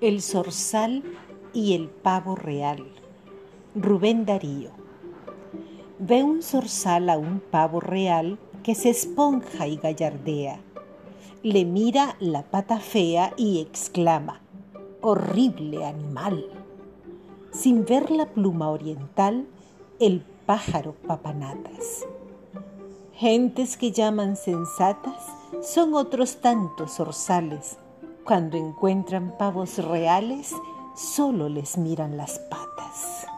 El zorzal y el pavo real. Rubén Darío. Ve un zorzal a un pavo real que se esponja y gallardea. Le mira la pata fea y exclama, horrible animal. Sin ver la pluma oriental, el pájaro papanatas. Gentes que llaman sensatas son otros tantos zorzales cuando encuentran pavos reales, solo les miran las patas.